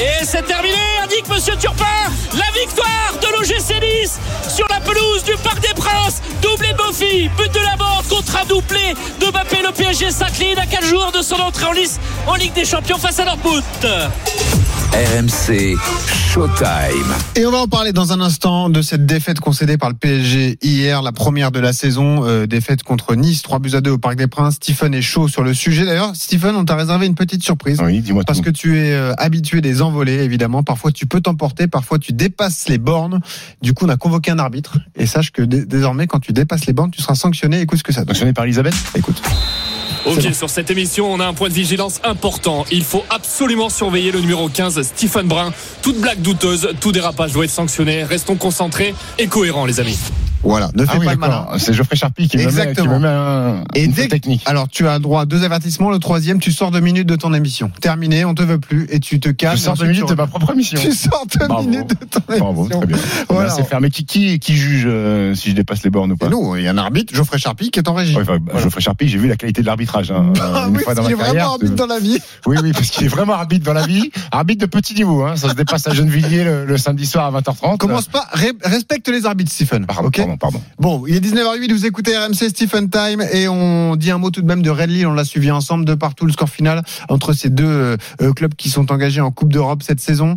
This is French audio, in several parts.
Et c'est terminé, indique Monsieur Turpin. La victoire de l'OGC Nice sur la pelouse du Parc des Princes. Doublé Bofi, but de la mort contre un doublé de Mbappé. Le PSG s'incline à 4 jours de son entrée en lice en Ligue des Champions face à Dortmund. RMC Showtime. Et on va en parler dans un instant de cette défaite concédée par le PSG hier, la première de la saison, euh, défaite contre Nice, 3 buts à 2 au Parc des Princes. Stephen est chaud sur le sujet. D'ailleurs, Stephen, on t'a réservé une petite surprise. Oui, dis-moi Parce tout. que tu es euh, habitué des évidemment. Parfois, tu peux t'emporter, parfois, tu dépasses les bornes. Du coup, on a convoqué un arbitre. Et sache que dé- désormais, quand tu dépasses les bornes, tu seras sanctionné. Écoute ce que ça donne. Sanctionné par Elisabeth Écoute. Ok, bon. sur cette émission, on a un point de vigilance important. Il faut absolument surveiller le numéro 15, Stephen Brun. Toute blague douteuse, tout dérapage doit être sanctionné. Restons concentrés et cohérents, les amis. Voilà. Ne fais Ah oui, pas le malin. C'est Geoffrey Charpie qui me met, qui Exactement. me met un, Et dès technique. Alors, tu as droit à deux avertissements. Le troisième, tu sors deux minutes de ton émission. Terminé, on te veut plus et tu te calmes. Je sors deux minutes tu de ma propre émission. Tu sors deux Bravo. minutes de ton Bravo, émission. très bien. Voilà. Là, c'est fermé. Qui, qui, qui juge euh, si je dépasse les bornes ou pas? Et nous, il y a un arbitre, Geoffrey Charpie, qui est en régie. Ouais, enfin, Voilà. Geoffrey Charpie, j'ai vu la qualité de l'arbitrage. Hein, Ah une oui, fois dans il est vraiment arbitre dans la vie. Oui, oui, parce qu'il est vraiment arbitre dans la vie. Arbitre de petit niveau. Hein. Ça se dépasse à Gennevilliers le, le samedi soir à 20h30. Commence pas, respecte les arbitres, Stephen. Bon, il est 19h08, vous écoutez RMC Stephen Time et on dit un mot tout de même de Red Lille, on l'a suivi ensemble de partout le score final entre ces deux euh, clubs qui sont engagés en Coupe d'Europe cette saison.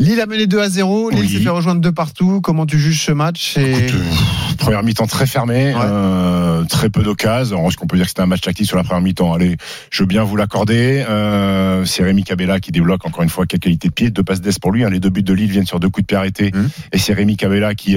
Lille a mené 2 à 0, Lille Oui. s'est fait rejoindre de partout. Comment tu juges ce match et... Écoute, euh, première mi-temps très fermée, Ouais. euh, très peu d'occasions. Est-ce qu'on peut dire que c'était un match tactique sur la première mi-temps Allez, je veux bien vous l'accorder. Euh, c'est Rémi Cabella qui débloque encore une fois quelle qualité de pied, deux passes d'ess pour lui. hein. Les deux buts de Lille viennent sur deux coups de pied arrêtés, Mhm. et c'est Rémi Cabella qui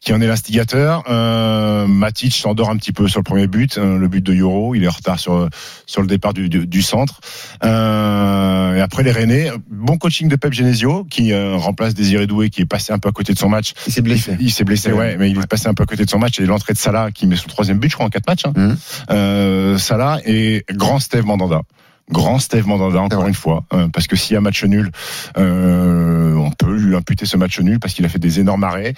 qui en est l'instigateur. Euh, Matic s'endort un petit peu sur le premier but, euh, le but de Yoro. Il est en retard sur sur le départ du, du, du centre. Et après les Rennais, bon coaching de Pep Genesio qui euh, remplace Désiré Doué qui est passé un peu à côté de son match. Il s'est blessé. Il s'est blessé, ouais, mais il est passé un peu à côté de son match. Et l'entrée de Salah qui met son troisième but, je crois, en quatre matchs. Hein. Mhm. Euh, Salah et grand Steve Mandanda. Grand Steve Mandanda, encore une fois, euh, parce que s'il y a match nul, euh, on peut lui imputer ce match nul parce qu'il a fait des énormes arrêts.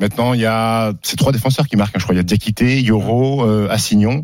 Maintenant, il y a ces trois défenseurs qui marquent. hein, je crois il y a Diakité, Yoro, euh, Assignon.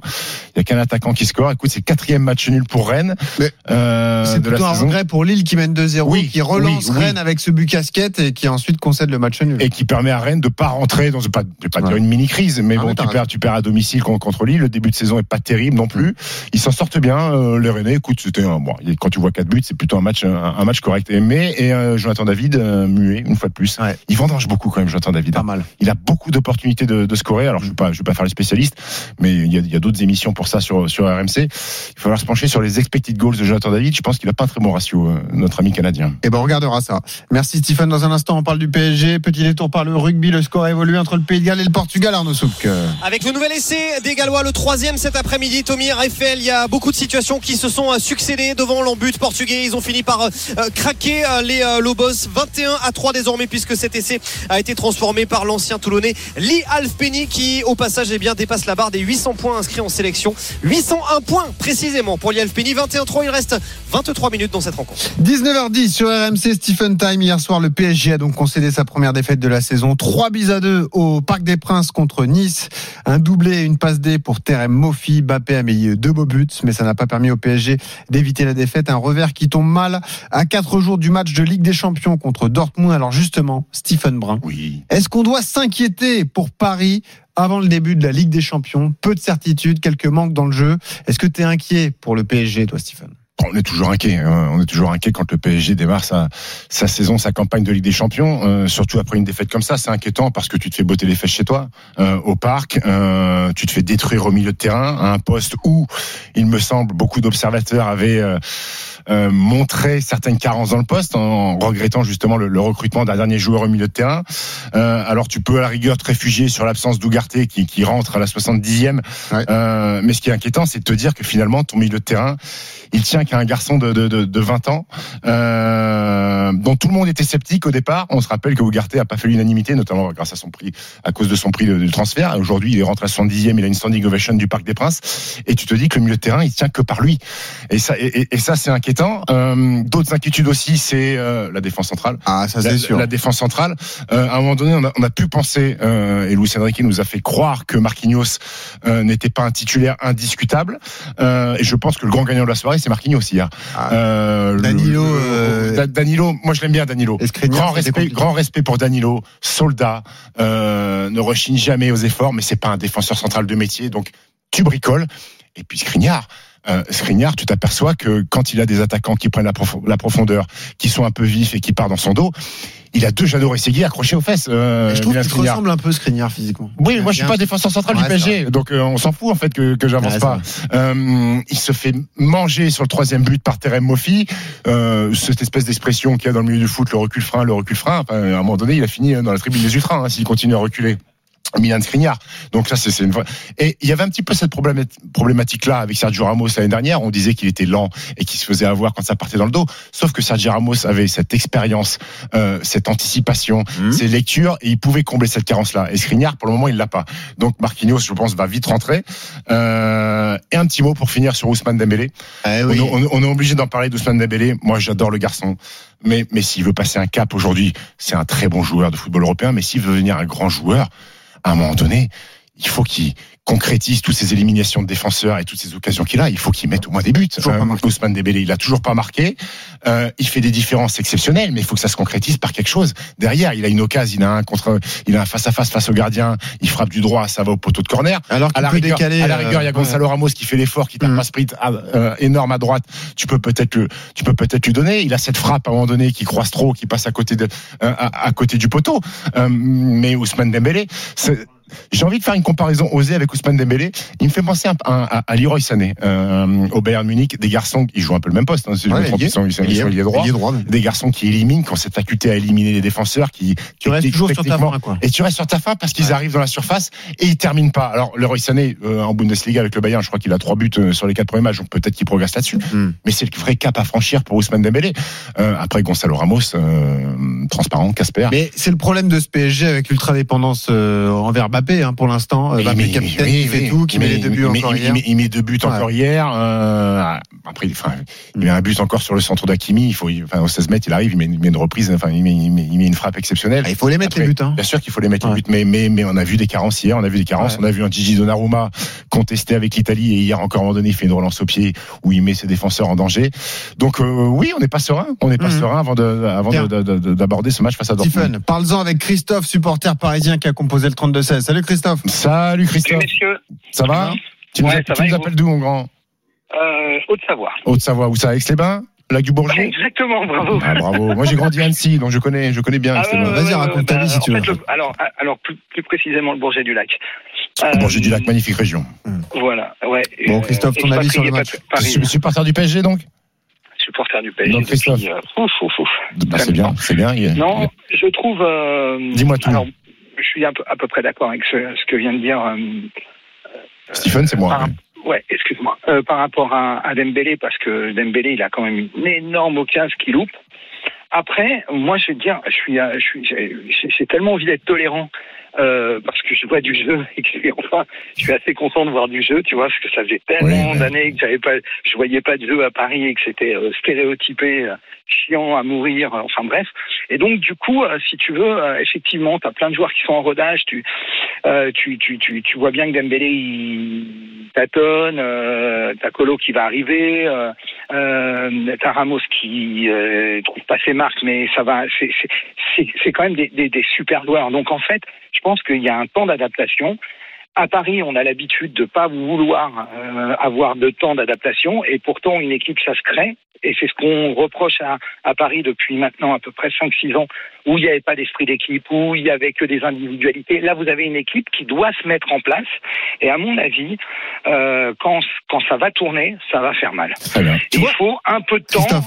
Il y a qu'un attaquant qui score. Écoute, c'est le quatrième match nul pour Rennes Mais euh, C'est de la plutôt un saison. regret pour Lille qui mène 2-0, Oui, qui relance oui, oui. Rennes avec ce but casquette et qui ensuite concède le match nul. et qui permet à Rennes de pas rentrer dans pas, je vais pas dire une mini crise mais Ah, bon mais tu perds tu perds à domicile contre, Lille le début de saison est pas terrible non plus ils s'en sortent bien euh, les Rennais écoute c'était un bon quand tu vois quatre buts c'est plutôt un match un, un match correct et mais et euh, Jonathan David euh, muet une fois de plus Ouais. il vendange beaucoup quand même Jonathan David Pas mal. Il a beaucoup d'opportunités de, de scorer alors je vais je vais pas faire le spécialiste mais il y a, d'autres émissions pour ça sur sur RMC il va falloir se pencher sur les expected goals de Jonathan David je pense qu'il a pas un très bon ratio euh, notre ami canadien Eh ben, on regardera ça. Merci Stephen. Dans un instant, on parle du PSG. Petit détour par le rugby. Le score a évolué entre le Pays de Galles et le Portugal, Arnaud Souk. Avec le nouvel essai des Gallois, le troisième cet après-midi, Tommy Eiffel, il y a beaucoup de situations qui se sont euh, succédées devant l'embut portugais. Ils ont fini par euh, craquer les euh, Lobos 21 à 3 désormais puisque cet essai a été transformé par l'ancien Toulonnais Lee Alfpeni qui au passage eh bien, dépasse la barre des 800 points inscrits en sélection. 801 points précisément pour Lee Alfpeni. 21-3, il reste 23 minutes dans cette rencontre. 19h10 sur RMC Stephen Time. Hier soir, le PSG a donc concédé sa première défaite de la saison. 3 bis à 2 au Parc des Princes contre Nice. Un doublé et une passe D pour Terem Mofi. Bappé a mis deux beaux buts, mais ça n'a pas permis au PSG d'éviter la défaite. Un revers qui tombe mal à 4 jours du match de Ligue des Champions contre Dortmund. Alors justement, Stephen Brun, oui est-ce qu'on doit s'inquiéter pour Paris avant le début de la Ligue des Champions Peu de certitude, quelques manques dans le jeu. Est-ce que tu es inquiet pour le PSG, toi, Stephen On est toujours inquiet. hein. On est toujours inquiet quand le PSG démarre sa, sa saison, sa campagne de Ligue des Champions. Euh, surtout après une défaite comme ça, c'est inquiétant parce que tu te fais botter les fesses chez toi, euh, au parc. euh, tu te fais détruire au milieu de terrain, à un poste où, il me semble, beaucoup d'observateurs avaient euh, montré certaines carences dans le poste en regrettant justement le, le recrutement d'un dernier joueur au milieu de terrain. Euh, alors tu peux à la rigueur te réfugier sur l'absence d'Ougarté qui, qui rentre à la 70e. Ouais. Euh, mais ce qui est inquiétant, c'est de te dire que finalement ton milieu de terrain, il tient qu'à un garçon de, de, de, de 20 ans, euh, dont tout le monde était sceptique au départ. On se rappelle que Ougarté a pas fait l'unanimité, notamment grâce à son prix, à cause de son prix de, de transfert. Aujourd'hui, il est rentré à 70e, il a une standing ovation du Parc des Princes. Et tu te dis que le milieu de terrain, il tient que par lui. Et ça, et- et ça, c'est inquiétant. Euh, D'autres inquiétudes aussi, c'est euh, la défense centrale. Ah, ça c'est sûr. la défense centrale. Euh, à un moment donné, on a, on a pu penser, et Luis Enrique nous a fait croire que Marquinhos n'était pas un titulaire indiscutable. Et je pense que le grand gagnant de la soirée, c'est Marquinhos hier. Ah. Le- Danilo, le- Danilo, moi je l'aime bien Danilo. Grand respect, compliqué. grand respect pour Danilo, soldat, ne rechigne jamais aux efforts, mais c'est pas un défenseur central de métier, donc tu bricoles. Et puis Skriniar, euh, Skriniar, tu t'aperçois que quand il a des attaquants qui prennent la, prof- la profondeur, qui sont un peu vifs et qui partent dans son dos, il a deux Jadot Segui accrochés aux fesses. Euh, je trouve qu'il ressemble un peu Skriniar physiquement. Oui, moi je suis pas défenseur central Ouais, du PSG, donc euh, on s'en fout en fait que, que j'avance Ouais, pas. Euh, il se fait manger sur le troisième but par Terem Moffi, euh, cette espèce d'expression qu'il y a dans le milieu du foot, le recul frein, le recul frein. Enfin, à un moment donné, il a fini dans la tribune des ultras hein, s'il continue à reculer. Milan Skriniar. Donc ça, c'est une vraie. Et il y avait un petit peu cette problématique-là avec Sergio Ramos l'année dernière. On disait qu'il était lent et qu'il se faisait avoir quand ça partait dans le dos. Sauf que Sergio Ramos avait cette expérience, euh, cette anticipation, Mhm. ces lectures, et il pouvait combler cette carence-là. Et Skriniar, pour le moment, il l'a pas. Donc Marquinhos, je pense, va vite rentrer. Euh, et un petit mot pour finir sur Ousmane Dembélé. Eh On, oui. on- on est obligé d'en parler d'Ousmane Dembélé. Moi, j'adore le garçon. Mais, mais s'il veut passer un cap aujourd'hui, c'est un très bon joueur de football européen. Mais s'il veut devenir un grand joueur, à un moment donné, il faut qu'il concrétise toutes ces éliminations de défenseurs et toutes ces occasions qu'il a. Il faut qu'il mette au moins des buts. Toujours marqué. Ousmane Dembélé, il a toujours pas marqué. Euh, il fait des différences exceptionnelles, mais il faut que ça se concrétise par quelque chose. Derrière, il a une occasion, il a un contre, il a un face à face face au gardien. Il frappe du droit, ça va au poteau de corner. Alors À la, rigueur, décaler. à la rigueur, il y a euh, Gonzalo Ramos qui fait l'effort, qui tape Mm. un sprint à- euh, énorme à droite. Tu peux peut-être le, tu peux peut-être lui donner. Il a cette frappe à un moment donné qui croise trop, qui passe à côté de, euh, à, à côté du poteau. Euh, mais Ousmane Dembélé, c'est- j'ai envie de faire une comparaison osée avec Ousmane Dembélé. Il me fait penser un- à, à, à Leroy Sané euh, au Bayern Munich, des garçons qui jouent un peu le même poste. Hein, si je Ouais, ils sont, ils sont, ils ailier- sont ailiers droits. ailier droit, mais- Des garçons qui éliminent, qui ont cette faculté à éliminer les défenseurs, qui Tu restes toujours sur ta fin, quoi. et tu restes sur ta fin parce qu'ils Ouais. arrivent dans la surface et ils terminent pas. Alors le Roy Sané euh, en Bundesliga avec le Bayern, je crois qu'il a trois buts euh, sur les quatre premiers matchs, donc peut-être qu'il progresse là-dessus. Hmm. Mais c'est le vrai cap à franchir pour Ousmane Dembélé. Euh, après Gonzalo Ramos, euh, transparent, Casper. Mais c'est le problème de ce PSG avec l'ultra dépendance envers Mbappé hein, pour l'instant. Euh, Mais capitaine qui fait tout, qui met les deux buts encore hier. Il met deux buts encore hier. euh, après, enfin, il met un but encore sur le centre d'Akimi. Il faut, enfin, au 16 mètres, il arrive, il met, il met une reprise, enfin, il met, il met- il met une frappe exceptionnelle. Ah, il faut les mettre Après, les buts. Hein. Bien sûr qu'il faut les mettre Ouais. les buts, mais, mais, mais on a vu des carences hier, on a vu des carences, Ouais. on a vu un Gigi Donnarumma contesté avec l'Italie et hier encore à un moment donné il fait une relance au pied où il met ses défenseurs en danger. Donc euh, oui, on n'est pas serein, on n'est pas Mhm. serein avant de, avant d'aborder ce match face à Dortmund. Stephen, parle-en avec Christophe, supporter parisien qui a composé le 32-16. Salut Christophe. Salut Salut Christophe, messieurs, ça va Tu nous, Ouais, a- ça tu va, nous appelles d'où mon grand euh, Haute-Savoie. Haute-Savoie, où ça Aix-les-Bains Lac du Bourget Exactement, bravo. ah, Bravo, moi j'ai grandi à Annecy, donc je connais, je connais bien Ah, Aix-les-Bains. Vas-y, raconte ta vie, si tu veux. fait, le- alors, alors plus, plus précisément le Bourget du Lac. Euh, Bourget du Lac, magnifique région. Voilà, ouais. Bon, Euh, Christophe, ton avis sur le match Su- Supporter du PSG donc supporter du PSG. Donc, Christophe. depuis, euh, ouf, ouf, ouf. Bah, C'est bien, c'est bien. il- Non, je trouve. euh, Dis-moi tout. Alors, je suis peu, à peu près d'accord avec ce, ce que vient de dire. euh, Stephen, c'est moi. par- Ouais, excuse-moi. Euh, par rapport à, à Dembélé, parce que Dembélé, il a quand même une énorme occasion qu'il loupe. Après, moi, je veux dire, je suis, euh, je suis, j'ai tellement envie d'être tolérant euh, parce que je vois du jeu et que enfin, je suis assez content de voir du jeu, tu vois, parce que ça faisait tellement d'années que j'avais pas, je voyais pas de jeu à Paris et que c'était euh, stéréotypé, euh, chiant à mourir, enfin bref. Et donc, du coup, si tu veux, effectivement, tu as plein de joueurs qui sont en rodage, tu, tu, tu, tu, tu vois bien que Dembélé il tâtonne, t'as Colo qui va arriver, t'as Ramos qui trouve pas ses marques, mais ça va, c'est quand même des, des, des super joueurs. Donc en fait, je pense qu'il y a un temps d'adaptation. À Paris, on a l'habitude de pas vouloir euh, avoir de temps d'adaptation, et pourtant une équipe ça se crée. Et c'est ce qu'on reproche à, à Paris depuis maintenant à peu près 5-6 ans, où il n'y avait pas d'esprit d'équipe, où il y avait que des individualités. Là, vous avez une équipe qui doit se mettre en place. Et à mon avis, euh, quand, quand ça va tourner, ça va faire mal. Il faut un peu de temps.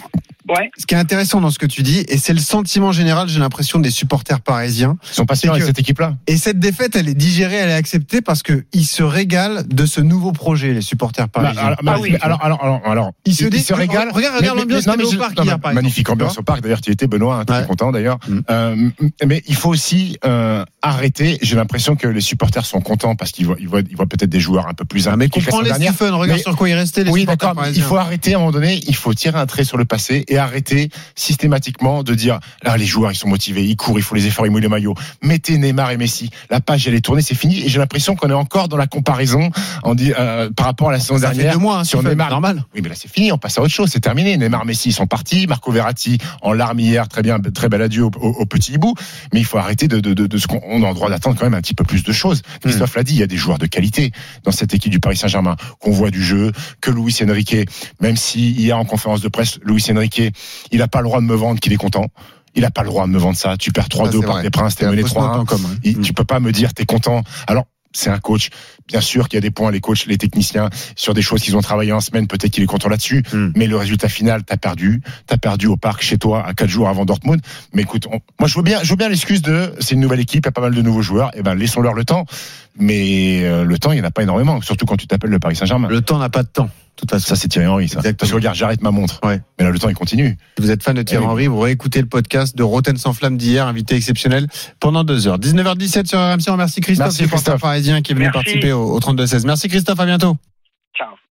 Ouais. ce qui est intéressant dans ce que tu dis, et c'est le sentiment général, j'ai l'impression, des supporters parisiens. Ils sont patients C'est avec cette équipe-là. Et cette défaite, elle est digérée, elle est acceptée parce que ils se régalent de ce nouveau projet, les supporters Bah, parisiens. alors, Ah oui. alors, alors, alors, alors, Ils se disent- régalent. regarde, regarde l'ambiance qu'il y au parc non, hier, mais par Magnifique ambiance au parc. D'ailleurs, tu étais, Benoît. Hein, es content d'ailleurs. Mm. Euh, mais il faut aussi euh, arrêter. J'ai l'impression que les supporters sont contents parce qu'ils voient, ils voient, ils voient peut-être des joueurs un peu plus Ah, mais comprends les. Stephen, regarde sur quoi il restait les Oui, supporters d'accord. Il faut arrêter à un moment donné. Il faut tirer un trait sur le passé et arrêter systématiquement de dire là les joueurs ils sont motivés, ils courent, il faut les efforts, ils mouillent le maillot. Mettez Neymar et Messi. La page elle est tournée, c'est fini. Et j'ai l'impression qu'on est encore dans la comparaison en dit, euh, par rapport à la saison Ça fait dernière. deux mois, hein, sur Neymar. normal. Oui, mais là c'est fini, on passe à autre chose, c'est terminé. Neymar, Messi, ils sont partis. Marco Verratti en larmes hier, très bien, très bel adieu au, au- au petit hibou. Mais il faut arrêter de, de, de, de ce qu'on on a le droit d'attendre quand même un petit peu plus de choses. Christophe l'a dit, il y a des joueurs de qualité dans cette équipe du Paris Saint-Germain qu'on voit du jeu, que Luis Enrique, même si hier en conférence de presse, Luis Enrique, il n'a pas le droit de me vendre qu'il est content. Il n'a pas le droit de me vendre ça. Tu perds 3-2 Ça, c'est au Parc vrai. des Princes, t'es mené fausse note 3-1. en commun. Il- Mm. Tu peux pas me dire t'es content. Alors c'est un coach. Bien sûr qu'il y a des points, les coachs, les techniciens, sur des choses qu'ils ont travaillé en semaine, peut-être qu'il est content là-dessus. Mm. Mais le résultat final, t'as perdu. T'as perdu au parc chez toi à quatre jours avant Dortmund. Mais écoute, on- moi je veux bien, je veux bien l'excuse de c'est une nouvelle équipe, il y a pas mal de nouveaux joueurs. Et ben laissons-leur le temps. Mais euh, le temps, il n'y en a pas énormément, surtout quand tu t'appelles le Paris Saint-Germain. Le temps n'a pas de temps. Toute façon. Ça c'est Thierry Henry, ça. Exactement. Parce que regarde, j'arrête ma montre. Ouais. Mais là le temps il continue. Si vous êtes fan de Thierry oui. Henry, vous réécoutez le podcast de Roten sans flamme d'hier, invité exceptionnel pendant deux heures. 19h17 sur RMC. On remercie Christophe, Merci, Christophe. parisien qui est venu Merci. participer au, au 32-16. Merci Christophe, à bientôt. Ciao.